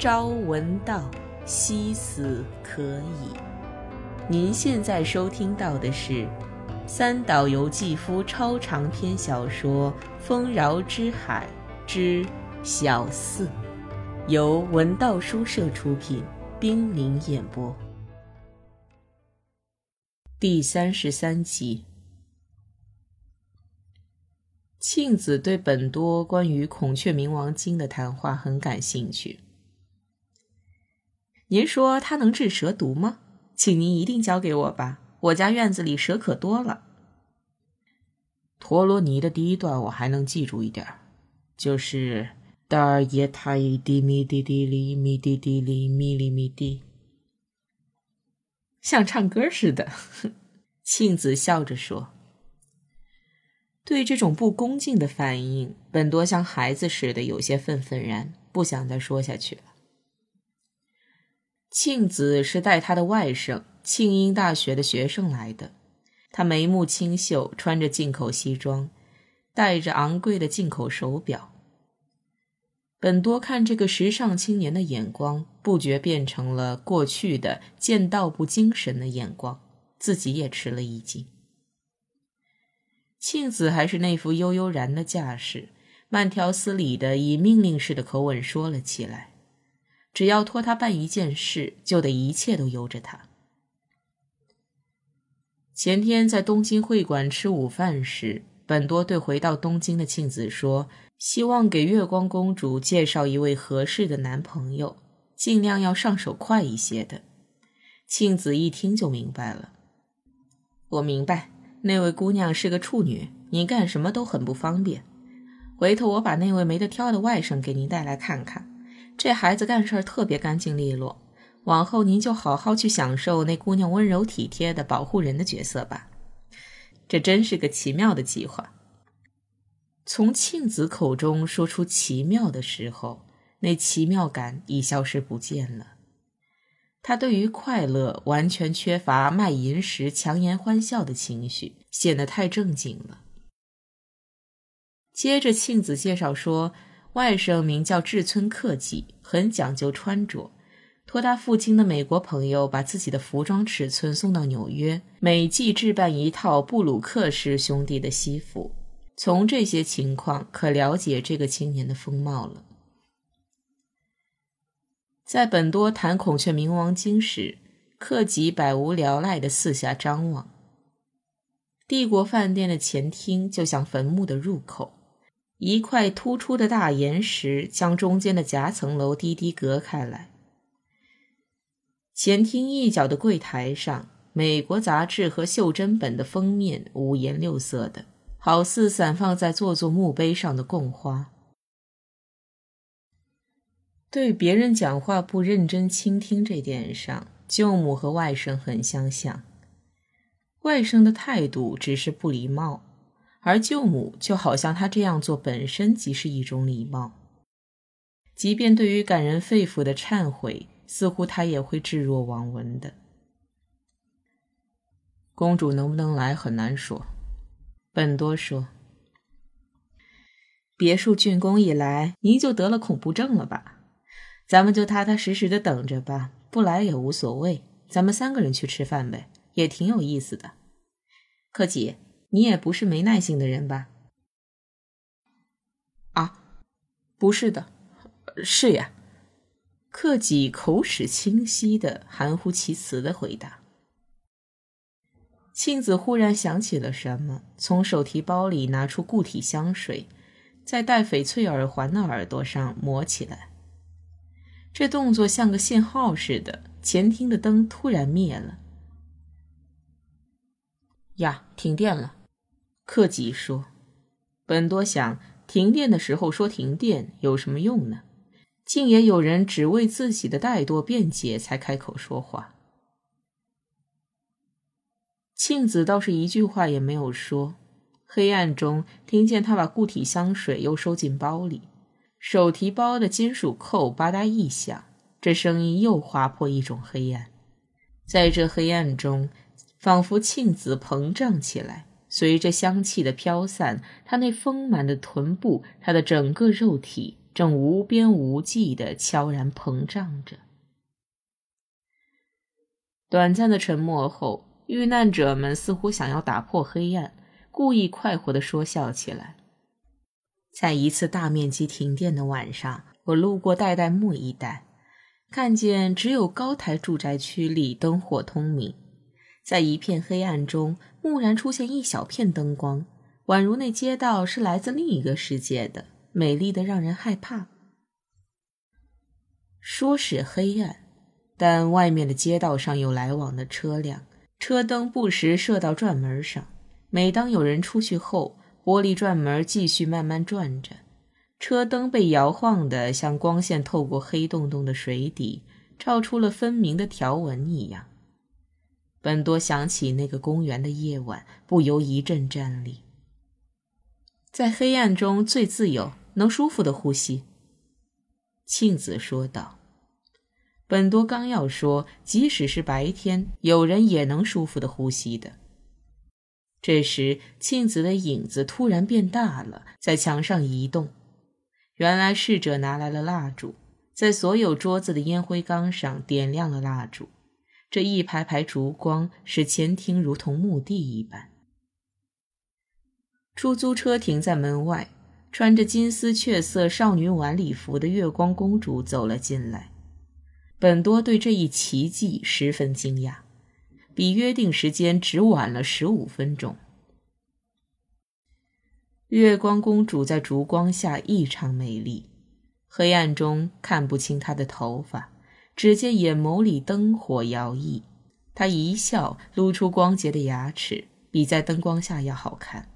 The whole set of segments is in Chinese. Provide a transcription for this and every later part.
朝闻道，夕死可矣。您现在收听到的是三岛由纪夫超长篇小说《丰饶之海之小四》，由文道书社出品，冰凌演播，第三十三集。庆子对本多关于《孔雀明王经》的谈话很感兴趣。您说它能治蛇毒吗？请您一定交给我吧，我家院子里蛇可多了。陀罗尼的第一段我还能记住一点就是大耶他一滴咪滴滴哩咪滴滴哩咪哩咪滴，像唱歌似的。庆子笑着说：“对这种不恭敬的反应，本多像孩子似的有些愤愤然，不想再说下去了。”庆子是带他的外甥庆英大学的学生来的，他眉目清秀，穿着进口西装，戴着昂贵的进口手表。本多看这个时尚青年的眼光，不觉变成了过去的见道不精神的眼光，自己也吃了一惊。庆子还是那副悠悠然的架势，慢条斯理的以命令式的口吻说了起来。只要托他办一件事，就得一切都由着他。前天在东京会馆吃午饭时，本多对回到东京的庆子说：“希望给月光公主介绍一位合适的男朋友，尽量要上手快一些的。”庆子一听就明白了：“我明白，那位姑娘是个处女，你干什么都很不方便。回头我把那位没得挑的外甥给您带来看看。”这孩子干事儿特别干净利落，往后您就好好去享受那姑娘温柔体贴的保护人的角色吧。这真是个奇妙的计划。从庆子口中说出“奇妙”的时候，那奇妙感已消失不见了。他对于快乐完全缺乏卖淫时强颜欢笑的情绪，显得太正经了。接着，庆子介绍说。外甥名叫志村克己，很讲究穿着，托他父亲的美国朋友把自己的服装尺寸送到纽约，每季置办一套布鲁克氏兄弟的西服。从这些情况可了解这个青年的风貌了。在本多谈《孔雀明王经》时，克己百无聊赖地四下张望。帝国饭店的前厅就像坟墓的入口。一块突出的大岩石将中间的夹层楼低低隔开来。前厅一角的柜台上，美国杂志和袖珍本的封面五颜六色的，好似散放在座座墓碑上的供花。对别人讲话不认真倾听这点上，舅母和外甥很相像。外甥的态度只是不礼貌。而舅母就好像他这样做本身即是一种礼貌，即便对于感人肺腑的忏悔，似乎他也会置若罔闻的。公主能不能来很难说。本多说：“别墅竣工以来，您就得了恐怖症了吧？咱们就踏踏实实的等着吧，不来也无所谓。咱们三个人去吃饭呗，也挺有意思的。”克己。你也不是没耐性的人吧？啊，不是的，是呀。克己口齿清晰的、含糊其辞的回答。庆子忽然想起了什么，从手提包里拿出固体香水，在戴翡翠耳环的耳朵上抹起来。这动作像个信号似的，前厅的灯突然灭了。呀，停电了。克己说：“本多想，停电的时候说停电有什么用呢？竟也有人只为自己的怠惰辩解才开口说话。”庆子倒是一句话也没有说。黑暗中，听见他把固体香水又收进包里，手提包的金属扣吧嗒一响，这声音又划破一种黑暗。在这黑暗中，仿佛庆子膨胀起来。随着香气的飘散，他那丰满的臀部，他的整个肉体正无边无际的悄然膨胀着。短暂的沉默后，遇难者们似乎想要打破黑暗，故意快活的说笑起来。在一次大面积停电的晚上，我路过代代木一带，看见只有高台住宅区里灯火通明，在一片黑暗中，蓦然出现一小片灯光，宛如那街道是来自另一个世界的，美丽的让人害怕。说是黑暗。但外面的街道上有来往的车辆，车灯不时射到转门上。每当有人出去后，玻璃转门继续慢慢转着，车灯被摇晃的像光线透过黑洞洞的水底，照出了分明的条纹一样。本多想起那个公园的夜晚，不由一阵战栗。在黑暗中最自由，能舒服的呼吸。庆子说道。本多刚要说，即使是白天，有人也能舒服的呼吸的。这时，庆子的影子突然变大了，在墙上移动。原来侍者拿来了蜡烛，在所有桌子的烟灰缸上点亮了蜡烛。这一排排烛光使前厅如同墓地一般。出租车停在门外，穿着金丝雀色少女晚礼服的月光公主走了进来。本多对这一奇迹十分惊讶，比约定时间只晚了十五分钟。月光公主在烛光下异常美丽，黑暗中看不清她的头发，只见眼眸里灯火摇曳。他一笑，露出光洁的牙齿，比在灯光下要好看。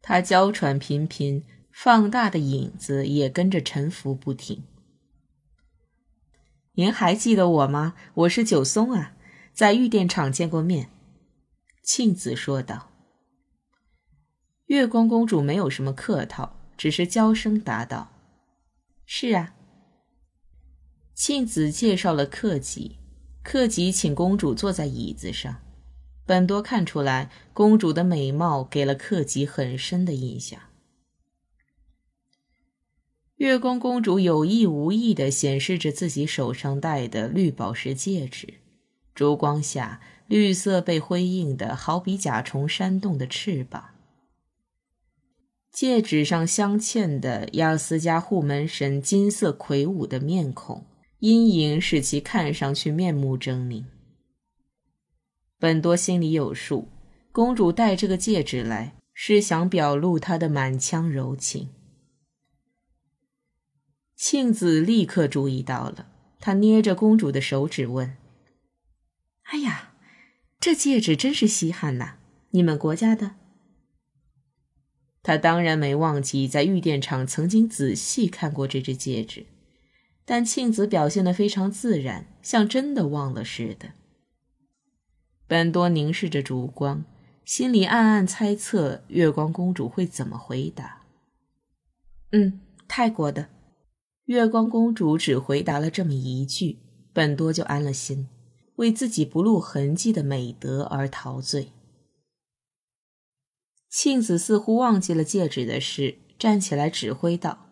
他娇喘频频，放大的影子也跟着沉浮不停。您还记得我吗？我是九松啊，在玉电厂见过面。”庆子说道。月光公主没有什么客套，只是娇声答道：“是啊。”庆子介绍了克吉，克吉请公主坐在椅子上。本多看出来，公主的美貌给了克吉很深的印象。月光公主有意无意地显示着自己手上戴的绿宝石戒指，烛光下，绿色被辉映的好比甲虫扇动的翅膀。戒指上镶嵌的亚斯加护门神金色魁梧的面孔，阴影使其看上去面目狰狞。本多心里有数，公主戴这个戒指来，是想表露她的满腔柔情。庆子立刻注意到了，她捏着公主的手指问：“哎呀，这戒指真是稀罕呐！你们国家的？”他当然没忘记在玉电厂曾经仔细看过这只戒指，但庆子表现得非常自然，像真的忘了似的。本多凝视着烛光，心里暗暗猜测月光公主会怎么回答。“嗯，泰国的。”月光公主只回答了这么一句，本多就安了心，为自己不露痕迹的美德而陶醉。庆子似乎忘记了戒指的事，站起来指挥道：“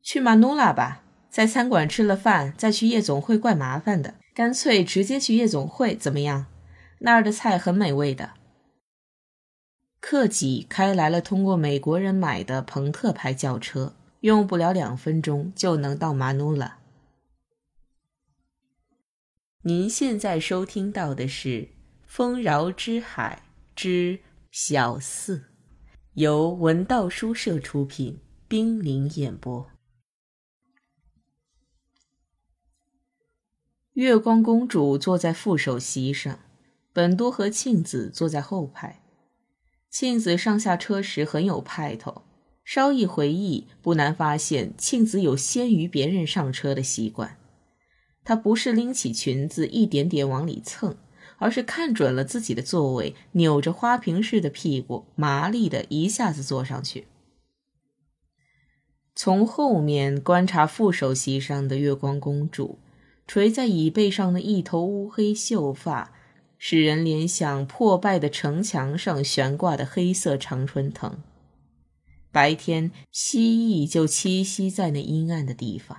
去马努拉吧，在餐馆吃了饭再去夜总会怪麻烦的，干脆直接去夜总会怎么样？那儿的菜很美味的。”克己开来了通过美国人买的朋特牌轿车。用不了两分钟就能到马努拉。您现在收听到的是《丰饶之海之小四》，由文道书社出品，冰凌演播。月光公主坐在副手席上，本多和庆子坐在后排。庆子上下车时很有派头。稍一回忆，不难发现庆子有先于别人上车的习惯。她不是拎起裙子一点点往里蹭，而是看准了自己的座位，扭着花瓶似的屁股，麻利的一下子坐上去。从后面观察副手席上的月光公主，垂在椅背上的一头乌黑秀发，使人联想破败的城墙上悬挂的黑色常春藤。白天蜥蜴就栖息在那阴暗的地方。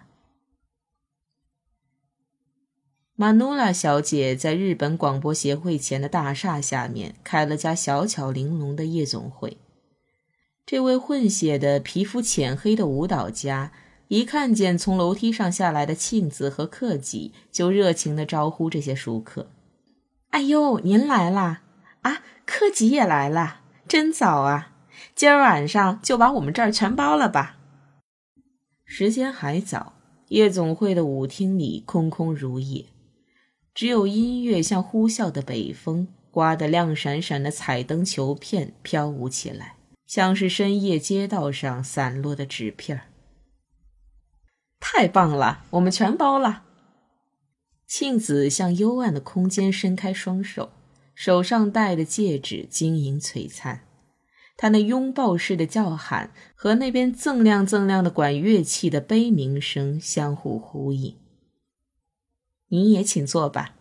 马努拉小姐在日本广播协会前的大厦下面开了家小巧玲珑的夜总会。这位混血的、皮肤浅黑的舞蹈家，一看见从楼梯上下来的庆子和克己，就热情地招呼这些熟客：“哎呦，您来啦！啊，克己也来啦，真早啊！今儿晚上就把我们这儿全包了吧。”时间还早，夜总会的舞厅里空空如也。只有音乐像呼啸的北风，刮得亮闪闪的彩灯球片飘舞起来，像是深夜街道上散落的纸片太棒了，我们全包了。庆子向幽暗的空间伸开双手，手上戴的戒指晶莹璀璨，她那拥抱式的叫喊和那边锃亮锃亮的管乐器的悲鸣声相互呼应。你也请坐吧。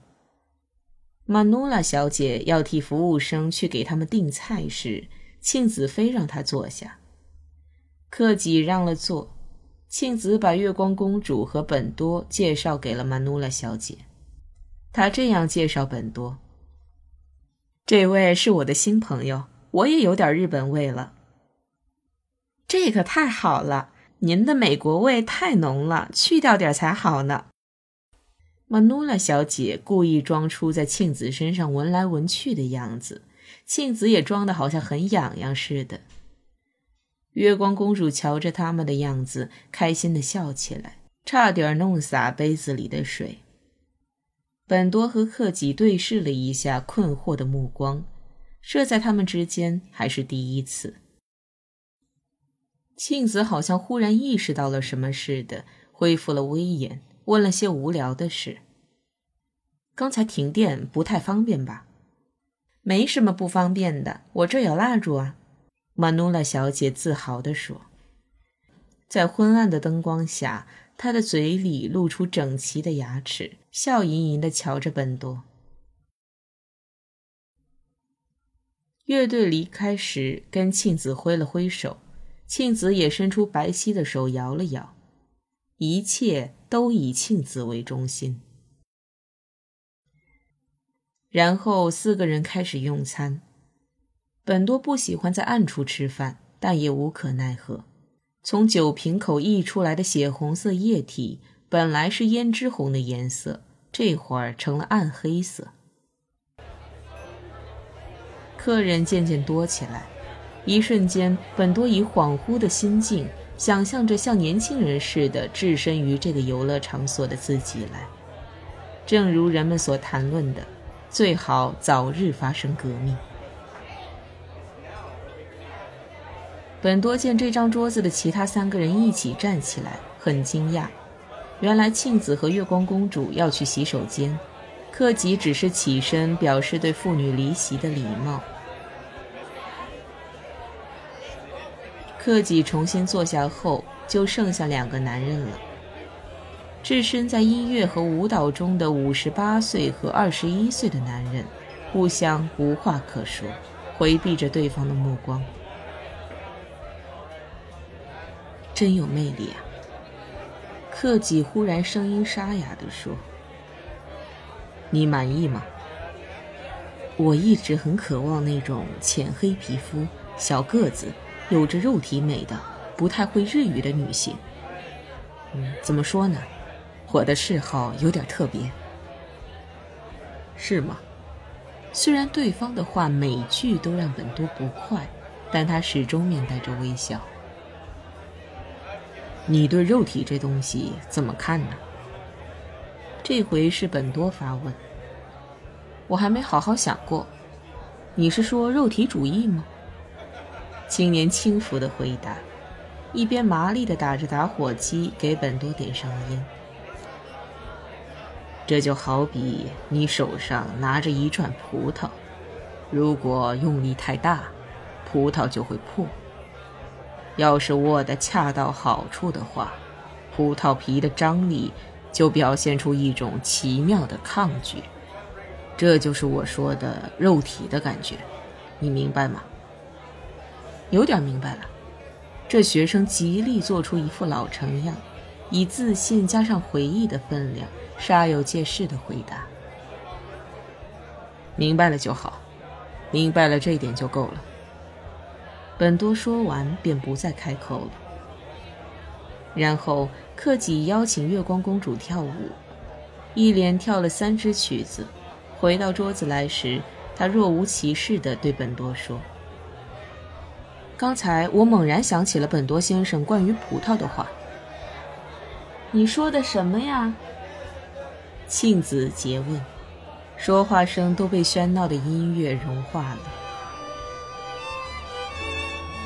马努拉小姐要替服务生去给他们订菜时，庆子非让她坐下。克己让了座，庆子把月光公主和本多介绍给了曼努拉小姐。她这样介绍本多：“这位是我的新朋友，我也有点日本味了。”这可太好了，您的美国味太浓了，去掉点才好呢。玛努拉小姐故意装出在庆子身上闻来闻去的样子，庆子也装的好像很痒痒似的。月光公主瞧着他们的样子，开心的笑起来，差点弄洒杯子里的水。本多和克己对视了一下，困惑的目光射在他们之间，还是第一次。庆子好像忽然意识到了什么似的，恢复了威严，问了些无聊的事。刚才停电不太方便吧？没什么不方便的，我这有蜡烛啊。玛努拉小姐自豪地说。在昏暗的灯光下，她的嘴里露出整齐的牙齿，笑盈盈地瞧着本多。乐队离开时，跟庆子挥了挥手，庆子也伸出白皙的手摇了摇，一切都以庆子为中心。然后四个人开始用餐。本多不喜欢在暗处吃饭，但也无可奈何。从酒瓶口溢出来的血红色液体，本来是胭脂红的颜色，这会儿成了暗黑色。客人渐渐多起来，一瞬间，本多以恍惚的心境想象着像年轻人似的置身于这个游乐场所的自己来，正如人们所谈论的。最好早日发生革命。本多见这张桌子的其他三个人一起站起来，很惊讶。原来庆子和月光公主要去洗手间，克己只是起身表示对妇女离席的礼貌。克己重新坐下后，就剩下两个男人了。置身在音乐和舞蹈中的五十八岁和二十一岁的男人，互相无话可说，回避着对方的目光。真有魅力啊！克己忽然声音沙哑地说：“你满意吗？我一直很渴望那种浅黑皮肤、小个子、有着肉体美的、不太会日语的女性。嗯，怎么说呢？”我的嗜好有点特别，是吗？虽然对方的话每句都让本多不快，但他始终面带着微笑。你对肉体这东西怎么看呢？这回是本多发问。我还没好好想过。你是说肉体主义吗？青年轻浮的回答，一边麻利的打着打火机给本多点上烟。这就好比你手上拿着一串葡萄，如果用力太大，葡萄就会破；要是握得恰到好处的话，葡萄皮的张力就表现出一种奇妙的抗拒。这就是我说的肉体的感觉，你明白吗？有点明白了。这学生极力做出一副老成样，以自信加上回忆的分量，煞有介事地回答：“明白了就好，明白了这一点就够了。”本多说完，便不再开口了。然后克己邀请月光公主跳舞，一连跳了三支曲子。回到桌子来时，他若无其事地对本多说：“刚才我猛然想起了本多先生关于葡萄的话。”“你说的什么呀？”庆子诘问，说话声都被喧闹的音乐融化了。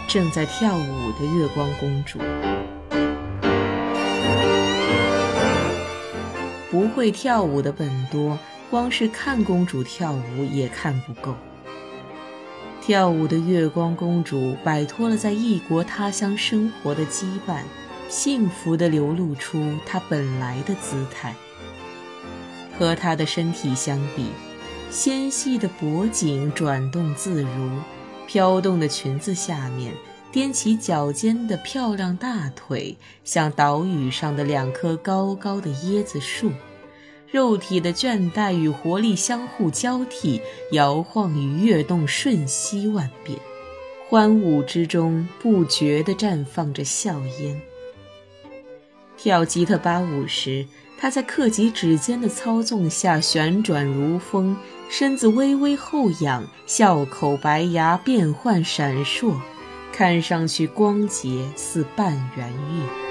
正在跳舞的月光公主。不会跳舞的本多，光是看公主跳舞也看不够。跳舞的月光公主摆脱了在异国他乡生活的羁绊，幸福地流露出她本来的姿态。和她的身体相比，纤细的脖颈转动自如，飘动的裙子下面。踮起脚尖的漂亮大腿，像岛屿上的两棵高高的椰子树，肉体的倦怠与活力相互交替，摇晃与跃动瞬息万变，欢舞之中不觉地绽放着笑颜。跳吉特巴舞时，他在克己指尖的操纵下旋转如风，身子微微后仰，笑口白牙变幻闪烁。看上去光洁似半圆月。